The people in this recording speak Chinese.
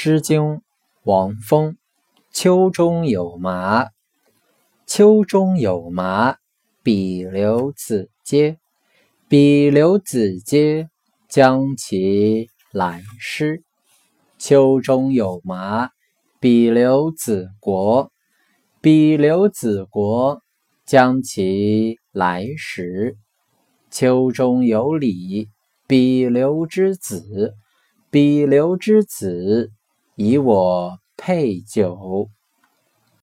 诗经·王风。秋中有麻，秋中有麻，敝流子嗟。敝流子嗟，将其来施。秋中有麻，敝流子国。敝流子国，将其来食。秋中有礼，敝流之子。敝流之子，以我配酒。